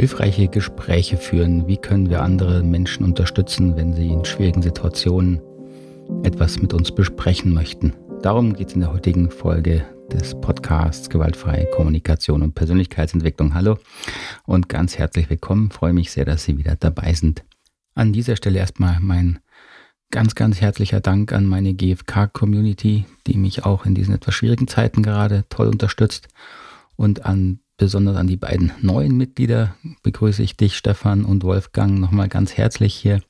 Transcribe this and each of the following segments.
hilfreiche Gespräche führen. Wie können wir andere Menschen unterstützen, wenn sie in schwierigen Situationen etwas mit uns besprechen möchten? Darum geht es in der heutigen Folge des Podcasts Gewaltfreie Kommunikation und Persönlichkeitsentwicklung. Hallo und ganz herzlich willkommen. Freue mich sehr, dass Sie wieder dabei sind. An dieser Stelle erstmal mein ganz, ganz herzlicher Dank an meine GFK-Community, die mich auch in diesen etwas schwierigen Zeiten gerade toll unterstützt. Und an besonders an die beiden neuen Mitglieder begrüße ich dich, Stefan und Wolfgang, nochmal ganz herzlich hier.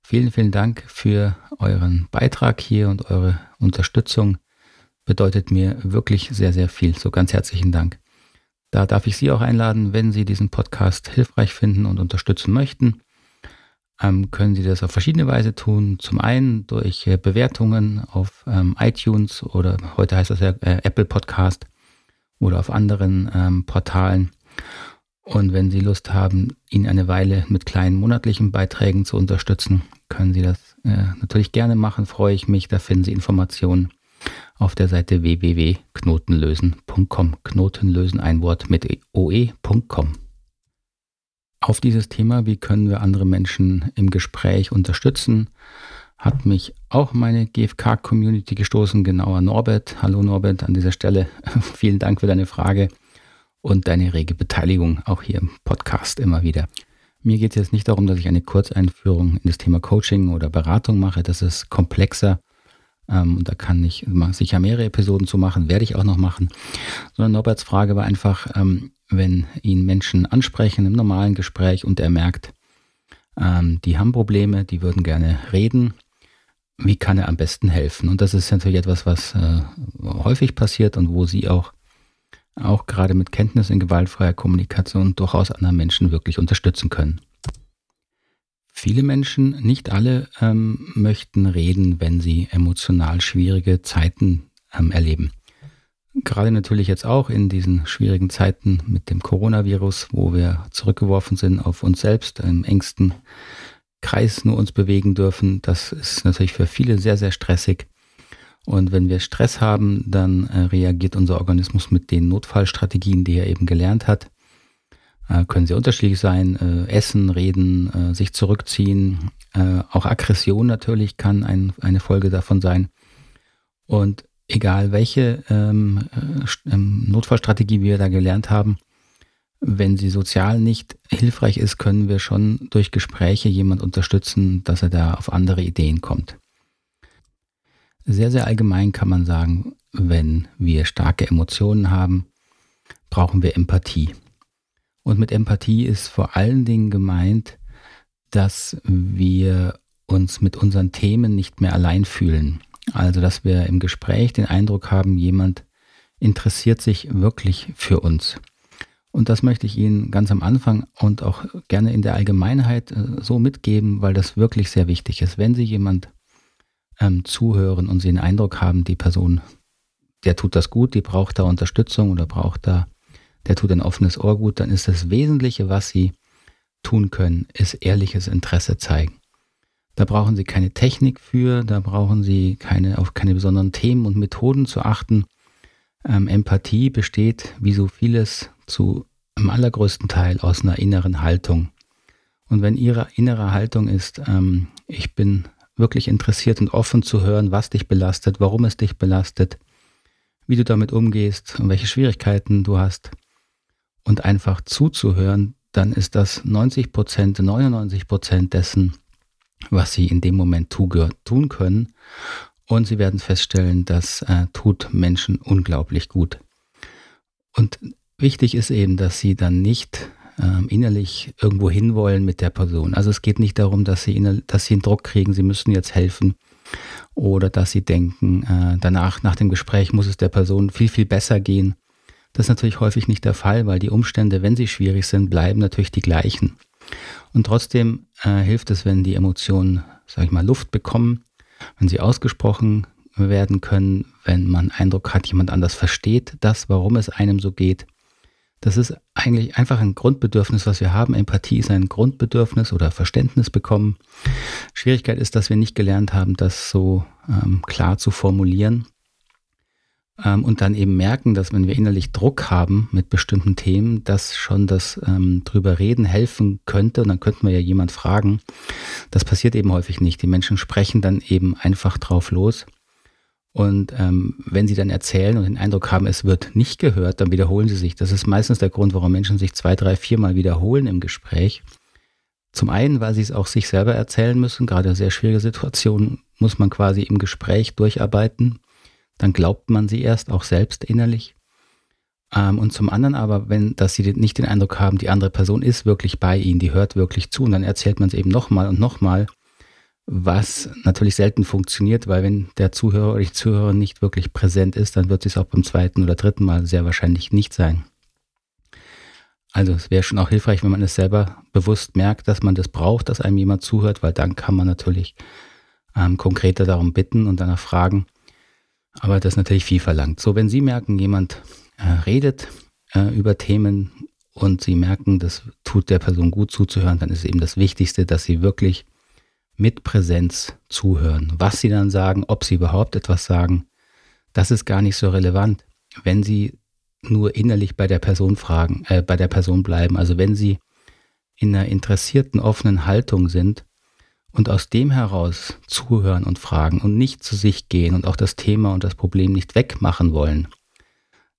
Vielen, vielen Dank für euren Beitrag hier und eure Unterstützung. Bedeutet mir wirklich sehr, sehr viel. So ganz herzlichen Dank. Da darf ich Sie auch einladen, wenn Sie diesen Podcast hilfreich finden und unterstützen möchten ähm, können Sie das auf verschiedene Weise tun. Zum einen durch äh, Bewertungen auf ähm, iTunes oder heute heißt das ja äh, Apple Podcast oder auf anderen ähm, Portalen. Und wenn Sie Lust haben, ihn eine Weile mit kleinen monatlichen Beiträgen zu unterstützen, können Sie das äh, natürlich gerne machen, freue ich mich. Da finden Sie Informationen auf der Seite www.knotenlösen.com. Knotenlösen ein Wort mit oe.com auf dieses Thema, wie können wir andere Menschen im Gespräch unterstützen, hat mich auch meine GFK-Community gestoßen, genauer Norbert. Hallo Norbert an dieser Stelle. Vielen Dank für deine Frage und deine rege Beteiligung auch hier im Podcast immer wieder. Mir geht es jetzt nicht darum, dass ich eine Kurzeinführung in das Thema Coaching oder Beratung mache. Das ist komplexer. Ähm, und da kann ich sicher mehrere Episoden zu machen, werde ich auch noch machen. Sondern Norberts Frage war einfach, ähm, wenn ihn Menschen ansprechen im normalen Gespräch und er merkt, ähm, die haben Probleme, die würden gerne reden, wie kann er am besten helfen? Und das ist natürlich etwas, was äh, häufig passiert und wo Sie auch, auch gerade mit Kenntnis in gewaltfreier Kommunikation durchaus anderen Menschen wirklich unterstützen können. Viele Menschen, nicht alle, ähm, möchten reden, wenn sie emotional schwierige Zeiten ähm, erleben gerade natürlich jetzt auch in diesen schwierigen Zeiten mit dem Coronavirus, wo wir zurückgeworfen sind auf uns selbst, im engsten Kreis nur uns bewegen dürfen, das ist natürlich für viele sehr, sehr stressig. Und wenn wir Stress haben, dann äh, reagiert unser Organismus mit den Notfallstrategien, die er eben gelernt hat. Äh, können sehr unterschiedlich sein. Äh, essen, reden, äh, sich zurückziehen. Auch Aggression natürlich kann ein, eine Folge davon sein. Und egal welche ähm, äh, ähm, Notfallstrategie wir da gelernt haben, wenn sie sozial nicht hilfreich ist, können wir schon durch Gespräche jemand unterstützen, dass er da auf andere Ideen kommt. Sehr, sehr allgemein kann man sagen, wenn wir starke Emotionen haben, brauchen wir Empathie. Und mit Empathie ist vor allen Dingen gemeint, dass wir uns mit unseren Themen nicht mehr allein fühlen. Also, dass wir im Gespräch den Eindruck haben, jemand interessiert sich wirklich für uns. Und das möchte ich Ihnen ganz am Anfang und auch gerne in der Allgemeinheit äh, so mitgeben, weil das wirklich sehr wichtig ist. Wenn Sie jemand ähm, zuhören und Sie den Eindruck haben, die Person, der tut das gut, die braucht da Unterstützung oder braucht da, der tut ein offenes Ohr gut, dann ist das Wesentliche, was Sie tun können, ist ehrliches Interesse zeigen. Da brauchen Sie keine Technik für, da brauchen Sie keine, auf keine besonderen Themen und Methoden zu achten. Ähm, Empathie besteht, wie so vieles, zu im allergrößten Teil aus einer inneren Haltung. Und wenn Ihre innere Haltung ist, ähm, ich bin wirklich interessiert und offen zu hören, was dich belastet, warum es dich belastet, wie du damit umgehst und welche Schwierigkeiten du hast und einfach zuzuhören, dann ist das 90 Prozent, 99 Prozent dessen, was sie in dem Moment tun können. Und sie werden feststellen, das äh, tut Menschen unglaublich gut. Und wichtig ist eben, dass sie dann nicht äh, innerlich irgendwo hinwollen mit der Person. Also es geht nicht darum, dass sie, dass sie einen Druck kriegen, sie müssen jetzt helfen oder dass sie denken, äh, danach, nach dem Gespräch muss es der Person viel, viel besser gehen. Das ist natürlich häufig nicht der Fall, weil die Umstände, wenn sie schwierig sind, bleiben natürlich die gleichen. Und trotzdem äh, hilft es, wenn die Emotionen, sage ich mal, Luft bekommen, wenn sie ausgesprochen werden können, wenn man Eindruck hat, jemand anders versteht das, warum es einem so geht. Das ist eigentlich einfach ein Grundbedürfnis, was wir haben. Empathie ist ein Grundbedürfnis oder Verständnis bekommen. Schwierigkeit ist, dass wir nicht gelernt haben, das so ähm, klar zu formulieren. ähm, und dann eben merken, dass wenn wir innerlich Druck haben mit bestimmten Themen, dass schon das ähm, drüber reden helfen könnte und dann könnten wir ja jemand fragen. Das passiert eben häufig nicht. Die Menschen sprechen dann eben einfach drauf los. Und ähm, wenn sie dann erzählen und den Eindruck haben, es wird nicht gehört, dann wiederholen sie sich. Das ist meistens der Grund, warum Menschen sich zwei, drei, viermal wiederholen im Gespräch. Zum einen, weil sie es auch sich selber erzählen müssen. Gerade sehr schwierige Situationen muss man quasi im Gespräch durcharbeiten. Dann glaubt man sie erst auch selbst innerlich. Ähm, und zum anderen aber, wenn, dass sie nicht den Eindruck haben, die andere Person ist wirklich bei ihnen, die hört wirklich zu und dann erzählt man es eben nochmal und nochmal was natürlich selten funktioniert, weil wenn der Zuhörer oder die Zuhörerin nicht wirklich präsent ist, dann wird es auch beim zweiten oder dritten Mal sehr wahrscheinlich nicht sein. Also es wäre schon auch hilfreich, wenn man es selber bewusst merkt, dass man das braucht, dass einem jemand zuhört, weil dann kann man natürlich ähm, konkreter darum bitten und danach fragen. Aber das ist natürlich viel verlangt. So, wenn Sie merken, jemand äh, redet äh, über Themen und Sie merken, das tut der Person gut zuzuhören, dann ist eben das Wichtigste, dass Sie wirklich mit Präsenz zuhören. Was sie dann sagen, ob sie überhaupt etwas sagen, das ist gar nicht so relevant, wenn sie nur innerlich bei der Person fragen, äh, bei der Person bleiben. Also wenn sie in einer interessierten, offenen Haltung sind und aus dem heraus zuhören und fragen und nicht zu sich gehen und auch das Thema und das Problem nicht wegmachen wollen,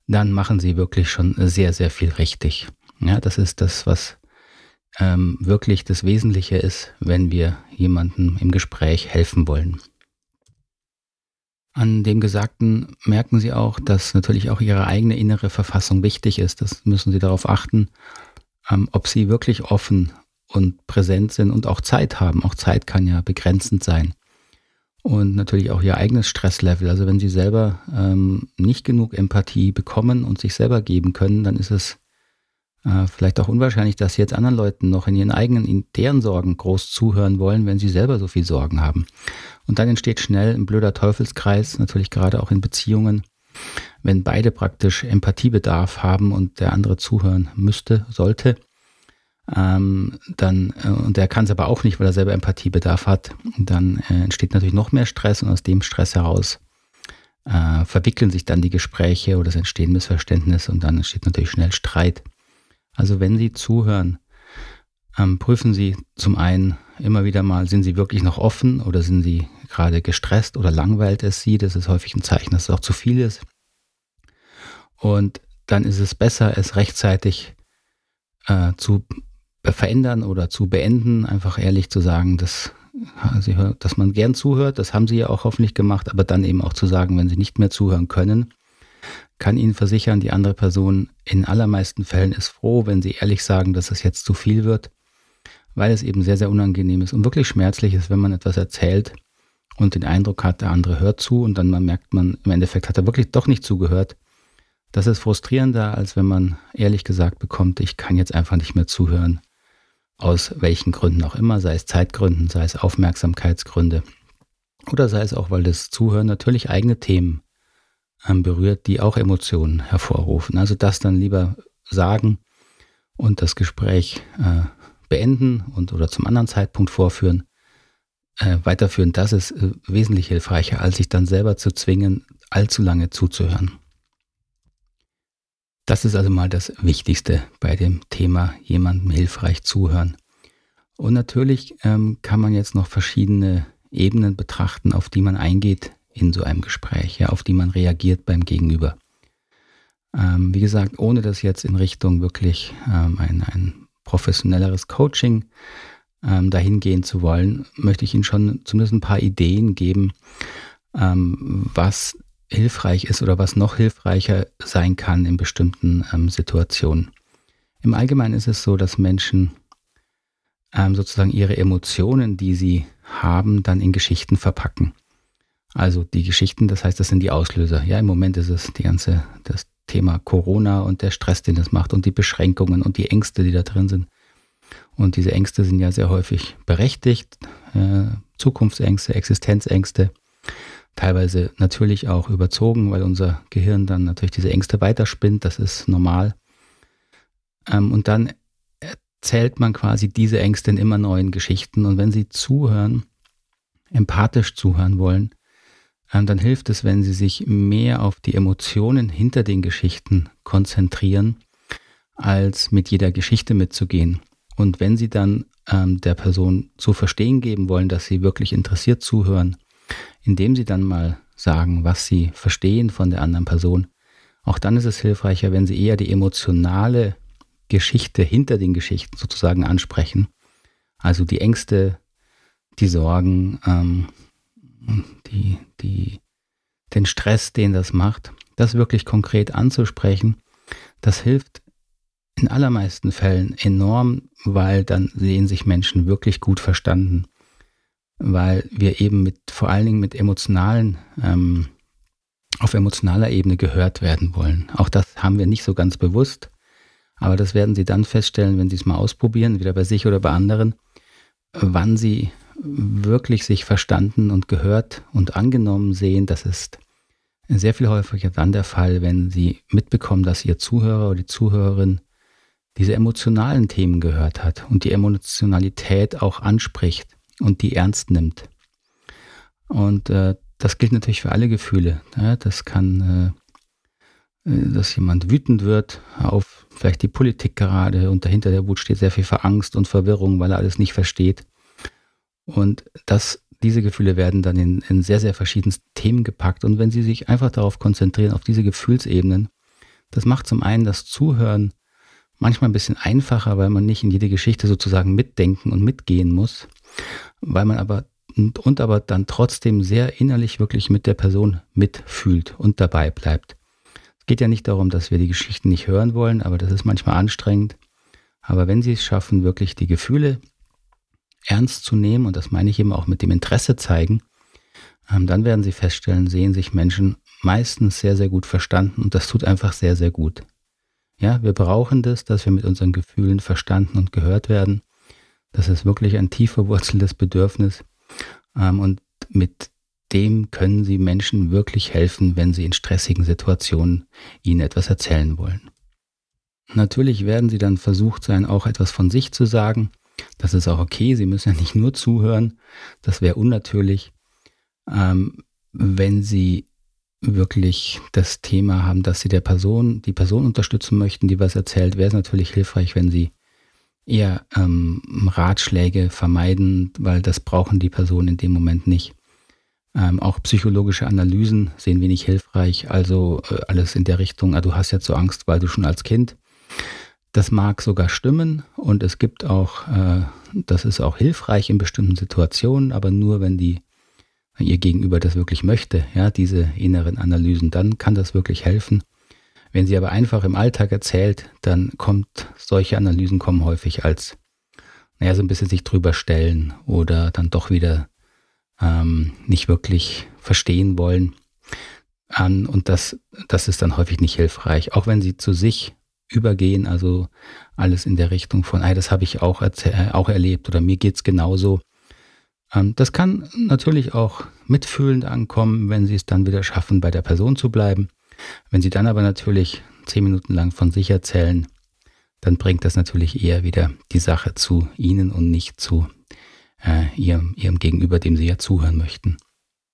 dann machen sie wirklich schon sehr, sehr viel richtig. Ja, das ist das, was ähm, wirklich das Wesentliche ist, wenn wir jemandem im Gespräch helfen wollen. An dem Gesagten merken Sie auch, dass natürlich auch Ihre eigene innere Verfassung wichtig ist. Das müssen Sie darauf achten, ähm, ob Sie wirklich offen und präsent sind und auch Zeit haben. Auch Zeit kann ja begrenzend sein. Und natürlich auch Ihr eigenes Stresslevel. Also wenn Sie selber ähm, nicht genug Empathie bekommen und sich selber geben können, dann ist es äh, vielleicht auch unwahrscheinlich, dass sie jetzt anderen Leuten noch in ihren eigenen, in deren Sorgen groß zuhören wollen, wenn sie selber so viel Sorgen haben. Und dann entsteht schnell ein blöder Teufelskreis, natürlich gerade auch in Beziehungen, wenn beide praktisch Empathiebedarf haben und der andere zuhören müsste, sollte. Ähm, dann, äh, und der kann es aber auch nicht, weil er selber Empathiebedarf hat, dann äh, entsteht natürlich noch mehr Stress und aus dem Stress heraus äh, verwickeln sich dann die Gespräche oder es entstehen Missverständnisse und dann entsteht natürlich schnell Streit. Also wenn Sie zuhören, ähm, prüfen Sie zum einen immer wieder mal, sind Sie wirklich noch offen oder sind Sie gerade gestresst oder langweilt es Sie? Das ist häufig ein Zeichen, dass es auch zu viel ist. Und dann ist es besser, es rechtzeitig äh, zu verändern oder zu beenden, einfach ehrlich zu sagen, dass, dass man gern zuhört, das haben Sie ja auch hoffentlich gemacht, aber dann eben auch zu sagen, wenn Sie nicht mehr zuhören können, kann Ihnen versichern, die andere Person in allermeisten Fällen ist froh, wenn Sie ehrlich sagen, dass es jetzt zu viel wird, weil es eben sehr, sehr unangenehm ist und wirklich schmerzlich ist, wenn man etwas erzählt und den Eindruck hat, der andere hört zu und dann merkt man, im Endeffekt hat er wirklich doch nicht zugehört. Das ist frustrierender, als wenn man ehrlich gesagt bekommt, ich kann jetzt einfach nicht mehr zuhören. Aus welchen Gründen auch immer, sei es Zeitgründen, sei es Aufmerksamkeitsgründe oder sei es auch, weil das Zuhören natürlich eigene Themen berührt, die auch Emotionen hervorrufen. Also das dann lieber sagen und das Gespräch äh, beenden und oder zum anderen Zeitpunkt vorführen, äh, weiterführen, das ist äh, wesentlich hilfreicher, als sich dann selber zu zwingen, allzu lange zuzuhören. Das ist also mal das Wichtigste bei dem Thema jemandem hilfreich zuhören. Und natürlich ähm, kann man jetzt noch verschiedene Ebenen betrachten, auf die man eingeht in so einem Gespräch, ja, auf die man reagiert beim Gegenüber. Ähm, wie gesagt, ohne das jetzt in Richtung wirklich ähm, ein, ein professionelleres Coaching ähm, dahin gehen zu wollen, möchte ich Ihnen schon zumindest ein paar Ideen geben, ähm, was hilfreich ist oder was noch hilfreicher sein kann in bestimmten ähm, Situationen. Im Allgemeinen ist es so, dass Menschen ähm, sozusagen ihre Emotionen, die sie haben, dann in Geschichten verpacken. Also die Geschichten, das heißt, das sind die Auslöser. Ja, im Moment ist es die ganze, das Thema Corona und der Stress, den das macht und die Beschränkungen und die Ängste, die da drin sind. Und diese Ängste sind ja sehr häufig berechtigt. Äh, Zukunftsängste, Existenzängste, teilweise natürlich auch überzogen, weil unser Gehirn dann natürlich diese Ängste weiterspinnt. Das ist normal. Ähm, und dann erzählt man quasi diese Ängste in immer neuen Geschichten. Und wenn Sie zuhören, empathisch zuhören wollen, dann hilft es, wenn Sie sich mehr auf die Emotionen hinter den Geschichten konzentrieren, als mit jeder Geschichte mitzugehen. Und wenn Sie dann ähm, der Person zu verstehen geben wollen, dass Sie wirklich interessiert zuhören, indem Sie dann mal sagen, was Sie verstehen von der anderen Person, auch dann ist es hilfreicher, wenn Sie eher die emotionale Geschichte hinter den Geschichten sozusagen ansprechen. Also die Ängste, die Sorgen, ähm, die, die, den Stress, den das macht, das wirklich konkret anzusprechen, das hilft in allermeisten Fällen enorm, weil dann sehen sich Menschen wirklich gut verstanden, weil wir eben mit vor allen Dingen mit emotionalen ähm, auf emotionaler Ebene gehört werden wollen. Auch das haben wir nicht so ganz bewusst, aber das werden Sie dann feststellen, wenn Sie es mal ausprobieren, wieder bei sich oder bei anderen, wann Sie wirklich sich verstanden und gehört und angenommen sehen. Das ist sehr viel häufiger dann der Fall, wenn Sie mitbekommen, dass Ihr Zuhörer oder die Zuhörerin diese emotionalen Themen gehört hat und die Emotionalität auch anspricht und die ernst nimmt. Und äh, das gilt natürlich für alle Gefühle. Ja, das kann, äh, äh, dass jemand wütend wird auf vielleicht die Politik gerade und dahinter der Wut steht sehr viel Verangst und Verwirrung, weil er alles nicht versteht. Und das, diese Gefühle werden dann in, in sehr, sehr verschiedensten Themen gepackt. Und wenn Sie sich einfach darauf konzentrieren, auf diese Gefühlsebenen, das macht zum einen das Zuhören manchmal ein bisschen einfacher, weil man nicht in jede Geschichte sozusagen mitdenken und mitgehen muss, weil man aber und, und aber dann trotzdem sehr innerlich wirklich mit der Person mitfühlt und dabei bleibt. Es geht ja nicht darum, dass wir die Geschichten nicht hören wollen, aber das ist manchmal anstrengend. Aber wenn Sie es schaffen, wirklich die Gefühle ernst zu nehmen, und das meine ich eben auch mit dem Interesse zeigen, ähm, dann werden Sie feststellen, sehen sich Menschen meistens sehr, sehr gut verstanden und das tut einfach sehr, sehr gut. Ja, wir brauchen das, dass wir mit unseren Gefühlen verstanden und gehört werden. Das ist wirklich ein tief verwurzeltes Bedürfnis. Ähm, und mit dem können Sie Menschen wirklich helfen, wenn Sie in stressigen Situationen ihnen etwas erzählen wollen. Natürlich werden Sie dann versucht sein, auch etwas von sich zu sagen. Das ist auch okay. Sie müssen ja nicht nur zuhören. Das wäre unnatürlich. Ähm, wenn Sie wirklich das Thema haben, dass sie der Person, die Person unterstützen möchten, die was erzählt, wäre es natürlich hilfreich, wenn sie eher ähm, Ratschläge vermeiden, weil das brauchen die Personen in dem Moment nicht. Ähm, auch psychologische Analysen sehen wir nicht hilfreich, also äh, alles in der Richtung, ah, du hast jetzt so Angst, weil du schon als Kind. Das mag sogar stimmen und es gibt auch, äh, das ist auch hilfreich in bestimmten Situationen, aber nur wenn die wenn ihr Gegenüber das wirklich möchte, ja, diese inneren Analysen, dann kann das wirklich helfen. Wenn sie aber einfach im Alltag erzählt, dann kommt, solche Analysen kommen häufig als, naja, so ein bisschen sich drüber stellen oder dann doch wieder ähm, nicht wirklich verstehen wollen an und das, das ist dann häufig nicht hilfreich. Auch wenn sie zu sich übergehen, also alles in der Richtung von, ey, das habe ich auch, auch erlebt oder mir geht's genauso, ähm, das kann natürlich auch mitfühlend ankommen, wenn Sie es dann wieder schaffen, bei der Person zu bleiben. Wenn Sie dann aber natürlich zehn Minuten lang von sich erzählen, dann bringt das natürlich eher wieder die Sache zu Ihnen und nicht zu äh, ihrem, ihrem Gegenüber, dem Sie ja zuhören möchten.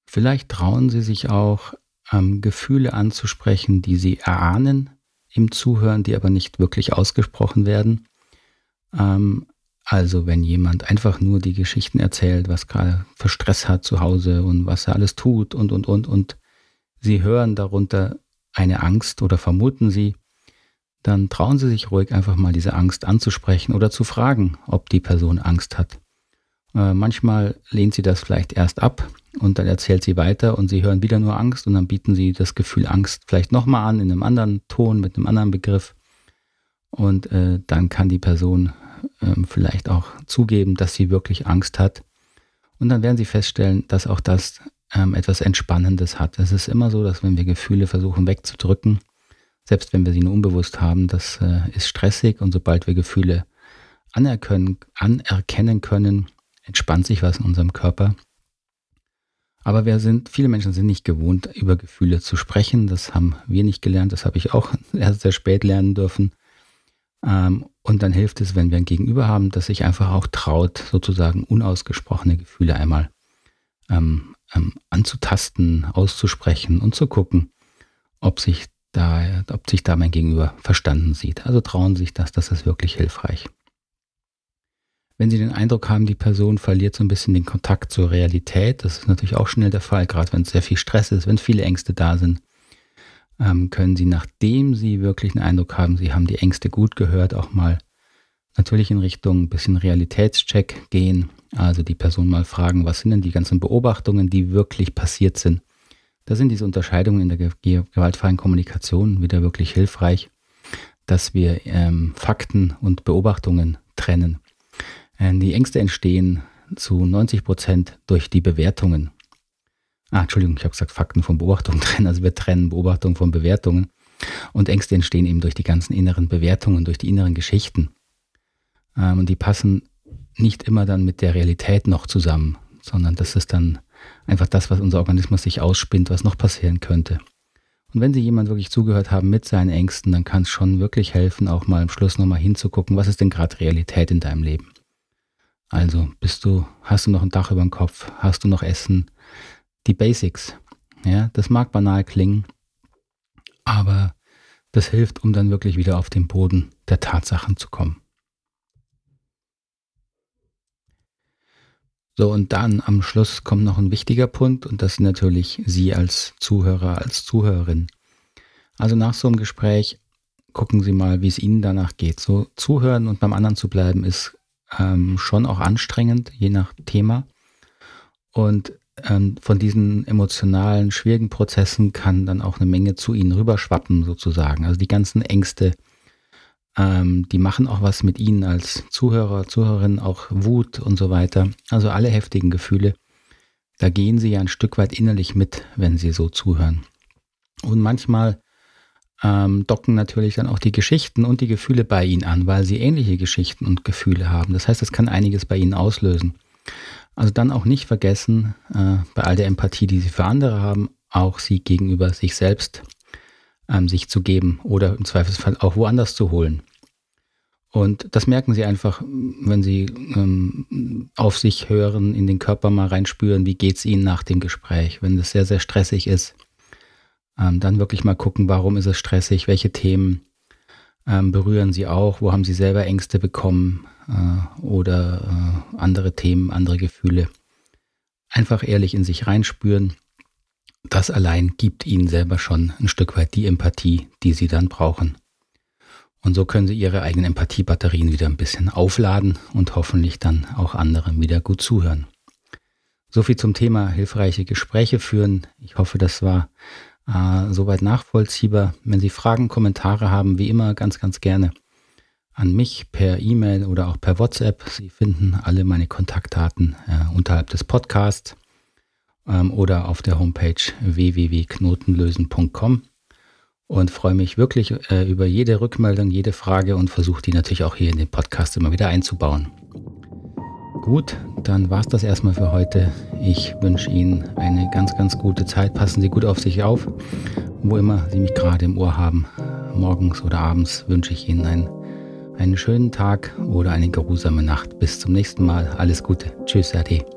Vielleicht trauen Sie sich auch, ähm, Gefühle anzusprechen, die Sie erahnen im Zuhören, die aber nicht wirklich ausgesprochen werden. Ähm, also wenn jemand einfach nur die Geschichten erzählt, was gerade für Stress hat zu Hause und was er alles tut und, und, und, und Sie hören darunter eine Angst oder vermuten Sie, dann trauen Sie sich ruhig einfach mal diese Angst anzusprechen oder zu fragen, ob die Person Angst hat. Äh, manchmal lehnt sie das vielleicht erst ab und dann erzählt sie weiter und Sie hören wieder nur Angst und dann bieten Sie das Gefühl Angst vielleicht nochmal an in einem anderen Ton, mit einem anderen Begriff. Und äh, dann kann die Person ähm, vielleicht auch zugeben, dass sie wirklich Angst hat. Und dann werden sie feststellen, dass auch das ähm, etwas Entspannendes hat. Es ist immer so, dass wenn wir Gefühle versuchen wegzudrücken, selbst wenn wir sie nur unbewusst haben, das äh, ist stressig und sobald wir Gefühle anerkennen, anerkennen können, entspannt sich was in unserem Körper. Aber wir sind, viele Menschen sind nicht gewohnt, über Gefühle zu sprechen. Das haben wir nicht gelernt. Das habe ich auch erst sehr spät lernen dürfen. Ähm, und dann hilft es, wenn wir ein Gegenüber haben, das sich einfach auch traut, sozusagen unausgesprochene Gefühle einmal ähm, ähm, anzutasten, auszusprechen und zu gucken, ob sich da, ob sich da mein Gegenüber verstanden sieht. Also trauen sich das, das ist wirklich hilfreich. Wenn Sie den Eindruck haben, die Person verliert so ein bisschen den Kontakt zur Realität, das ist natürlich auch schnell der Fall, gerade wenn es sehr viel Stress ist, wenn viele Ängste da sind, ähm, können Sie, nachdem Sie wirklich einen Eindruck haben, Sie haben die Ängste gut gehört, auch mal natürlich in Richtung ein bisschen Realitätscheck gehen. Also die Person mal fragen, was sind denn die ganzen Beobachtungen, die wirklich passiert sind. Da sind diese Unterscheidungen in der gewaltfreien Kommunikation wieder wirklich hilfreich, dass wir ähm, Fakten und Beobachtungen trennen. Äh, die Ängste entstehen zu 90 Prozent durch die Bewertungen. Ah, Entschuldigung, ich habe gesagt Fakten von Beobachtungen trennen. Also wir trennen Beobachtungen von Bewertungen. Und Ängste entstehen eben durch die ganzen inneren Bewertungen, durch die inneren Geschichten. Ähm, und die passen nicht immer dann mit der Realität noch zusammen, sondern das ist dann einfach das, was unser Organismus sich ausspinnt, was noch passieren könnte. Und wenn Sie jemand wirklich zugehört haben mit seinen Ängsten, dann kann es schon wirklich helfen, auch mal am Schluss nochmal hinzugucken, was ist denn gerade Realität in deinem Leben. Also bist du, hast du noch ein Dach über dem Kopf, hast du noch Essen, die Basics. Ja, das mag banal klingen, aber das hilft, um dann wirklich wieder auf den Boden der Tatsachen zu kommen. So, und dann am Schluss kommt noch ein wichtiger Punkt und das sind natürlich Sie als Zuhörer, als Zuhörerin. Also nach so einem Gespräch gucken Sie mal, wie es Ihnen danach geht. So zuhören und beim anderen zu bleiben ist ähm, schon auch anstrengend, je nach Thema. Und ähm, von diesen emotionalen, schwierigen Prozessen kann dann auch eine Menge zu Ihnen rüberschwappen, sozusagen. Also die ganzen Ängste, ähm, die machen auch was mit Ihnen als Zuhörer, Zuhörerin, auch Wut und so weiter. Also alle heftigen Gefühle. Da gehen Sie ja ein Stück weit innerlich mit, wenn Sie so zuhören. Und manchmal ähm, docken natürlich dann auch die Geschichten und die Gefühle bei Ihnen an, weil Sie ähnliche Geschichten und Gefühle haben. Das heißt, das kann einiges bei Ihnen auslösen. Also dann auch nicht vergessen, äh, bei all der Empathie, die Sie für andere haben, auch Sie gegenüber sich selbst ähm, sich zu geben oder im Zweifelsfall auch woanders zu holen. Und das merken Sie einfach, wenn Sie ähm, auf sich hören, in den Körper mal reinspüren, wie geht es Ihnen nach dem Gespräch. Wenn es sehr, sehr stressig ist, ähm, dann wirklich mal gucken, warum ist es stressig, welche Themen ähm, berühren Sie auch, wo haben Sie selber Ängste bekommen äh, oder äh, andere Themen, andere Gefühle. Einfach ehrlich in sich reinspüren das allein gibt ihnen selber schon ein Stück weit die Empathie, die sie dann brauchen. Und so können sie ihre eigenen Empathiebatterien wieder ein bisschen aufladen und hoffentlich dann auch anderen wieder gut zuhören. So viel zum Thema hilfreiche Gespräche führen. Ich hoffe, das war äh, soweit nachvollziehbar. Wenn Sie Fragen, Kommentare haben, wie immer ganz, ganz gerne an mich per E-Mail oder auch per WhatsApp. Sie finden alle meine Kontaktdaten äh, unterhalb des Podcasts ähm, oder auf der Homepage www.knotenlösen.com und freue mich wirklich äh, über jede Rückmeldung, jede Frage und versuche die natürlich auch hier in den Podcast immer wieder einzubauen. Gut, dann war es das erstmal für heute. Ich wünsche Ihnen eine ganz, ganz gute Zeit. Passen Sie gut auf sich auf, wo immer Sie mich gerade im Ohr haben. Morgens oder abends wünsche ich Ihnen einen, einen schönen Tag oder eine geruhsame Nacht. Bis zum nächsten Mal. Alles Gute. Tschüss, Ade.